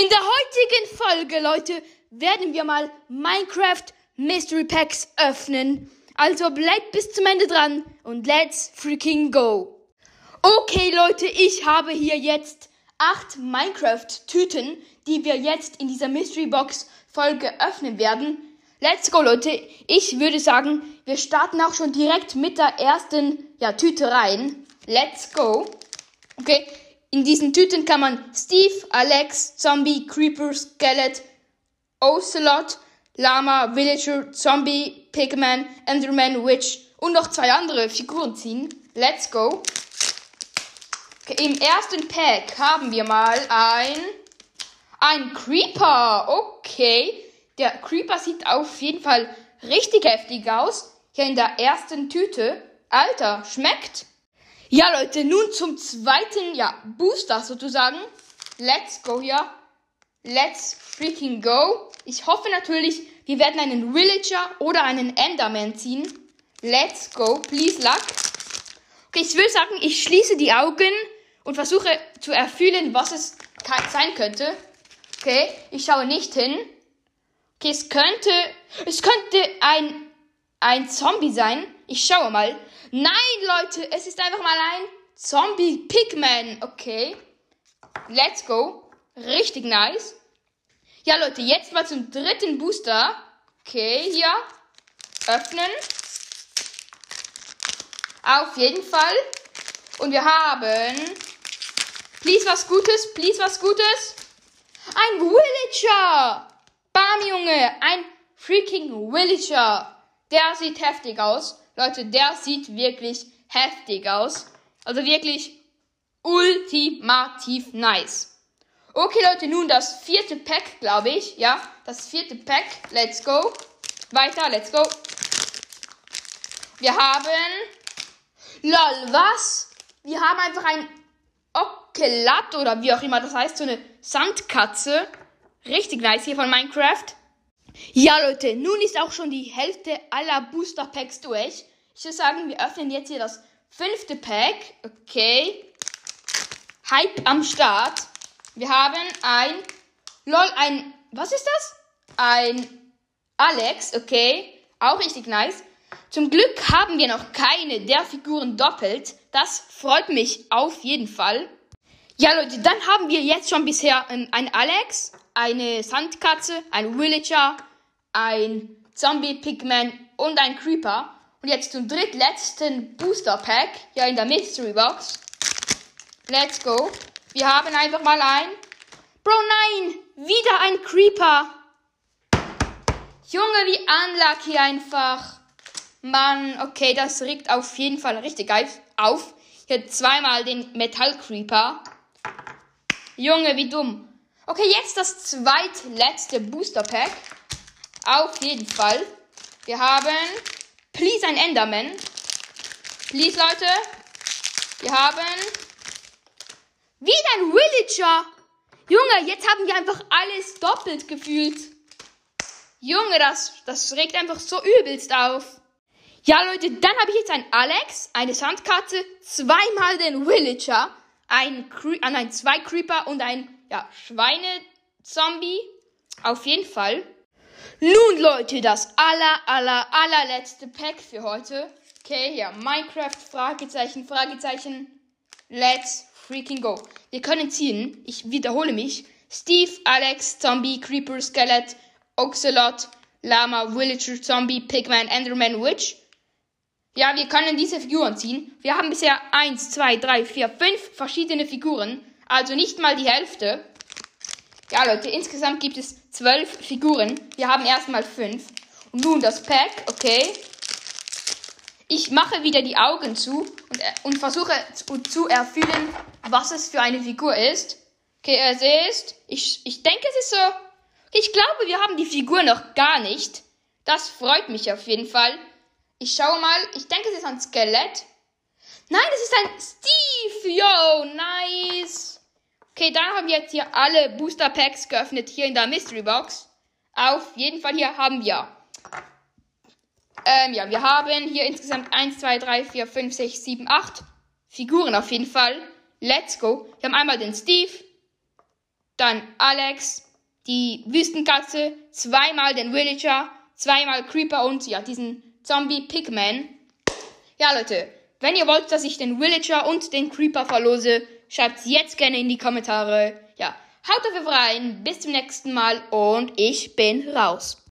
In der heutigen Folge, Leute, werden wir mal Minecraft Mystery Packs öffnen. Also bleibt bis zum Ende dran und let's freaking go. Okay, Leute, ich habe hier jetzt acht Minecraft-Tüten, die wir jetzt in dieser Mystery Box Folge öffnen werden. Let's go, Leute. Ich würde sagen, wir starten auch schon direkt mit der ersten ja, Tüte rein. Let's go. Okay, in diesen Tüten kann man Steve, Alex, Zombie, Creeper, Skelet, Ocelot, Lama, Villager, Zombie, Pigman, Enderman, Witch und noch zwei andere Figuren ziehen. Let's go. Okay, Im ersten Pack haben wir mal ein, ein Creeper. Okay, der Creeper sieht auf jeden Fall richtig heftig aus. Hier in der ersten Tüte. Alter, schmeckt. Ja, Leute, nun zum zweiten, ja, Booster sozusagen. Let's go hier. Let's freaking go. Ich hoffe natürlich, wir werden einen Villager oder einen Enderman ziehen. Let's go. Please luck. Okay, ich würde sagen, ich schließe die Augen und versuche zu erfühlen, was es sein könnte. Okay, ich schaue nicht hin. Okay, es könnte, es könnte ein, ein Zombie sein. Ich schaue mal. Nein, Leute, es ist einfach mal ein Zombie Pigman. Okay. Let's go. Richtig nice. Ja, Leute, jetzt mal zum dritten Booster. Okay, hier. Öffnen. Auf jeden Fall. Und wir haben. Please was Gutes, please was Gutes. Ein Villager. Bam, Junge. Ein freaking Villager. Der sieht heftig aus. Leute, der sieht wirklich heftig aus. Also wirklich ultimativ nice. Okay, Leute, nun das vierte Pack, glaube ich. Ja, das vierte Pack. Let's go. Weiter, let's go. Wir haben. Lol, was? Wir haben einfach ein Okelat oder wie auch immer das heißt, so eine Sandkatze. Richtig nice hier von Minecraft. Ja, Leute, nun ist auch schon die Hälfte aller Booster Packs durch. Ich würde sagen, wir öffnen jetzt hier das fünfte Pack. Okay. Hype am Start. Wir haben ein. Lol, ein. Was ist das? Ein Alex. Okay. Auch richtig nice. Zum Glück haben wir noch keine der Figuren doppelt. Das freut mich auf jeden Fall. Ja, Leute, dann haben wir jetzt schon bisher ähm, ein Alex, eine Sandkatze, ein Villager, ein Zombie Pigman und ein Creeper. Und jetzt zum drittletzten Booster Pack hier in der Mystery Box. Let's go. Wir haben einfach mal ein. Bro, nein! Wieder ein Creeper! Junge, wie unlucky einfach. Mann, okay, das regt auf jeden Fall richtig auf. Hier zweimal den Metall Creeper. Junge, wie dumm. Okay, jetzt das zweitletzte Booster Pack. Auf jeden Fall. Wir haben Please ein Enderman. Please, Leute. Wir haben wieder ein Villager. Junge, jetzt haben wir einfach alles doppelt gefühlt. Junge, das, das regt einfach so übelst auf. Ja, Leute, dann habe ich jetzt ein Alex, eine Sandkatze, zweimal den Villager, ein, Cre äh, nein, zwei Creeper und ein ja, Schweinezombie. Auf jeden Fall. Nun, Leute, das aller, aller, allerletzte Pack für heute. Okay, hier, Minecraft, Fragezeichen, Fragezeichen. Let's freaking go. Wir können ziehen, ich wiederhole mich, Steve, Alex, Zombie, Creeper, Skelet, Ocelot, Lama, Villager, Zombie, Pigman, Enderman, Witch. Ja, wir können diese Figuren ziehen. Wir haben bisher 1, 2, 3, 4, 5 verschiedene Figuren. Also nicht mal die Hälfte. Ja, Leute, insgesamt gibt es zwölf Figuren. Wir haben erstmal fünf. Und nun das Pack, okay. Ich mache wieder die Augen zu und, äh, und versuche zu, zu erfüllen, was es für eine Figur ist. Okay, es ist. Ich, ich denke, es ist so. Ich glaube, wir haben die Figur noch gar nicht. Das freut mich auf jeden Fall. Ich schaue mal. Ich denke, es ist ein Skelett. Nein, es ist ein Steve. Yo, nice. Okay, dann haben wir jetzt hier alle Booster Packs geöffnet hier in der Mystery Box. Auf jeden Fall hier haben wir. Ähm, ja, wir haben hier insgesamt 1, 2, 3, 4, 5, 6, 7, 8 Figuren auf jeden Fall. Let's go. Wir haben einmal den Steve, dann Alex, die Wüstenkatze, zweimal den Villager, zweimal Creeper und ja, diesen Zombie Pigman. Ja, Leute, wenn ihr wollt, dass ich den Villager und den Creeper verlose, schreibt's jetzt gerne in die Kommentare. Ja, haut auf rein, bis zum nächsten Mal und ich bin raus.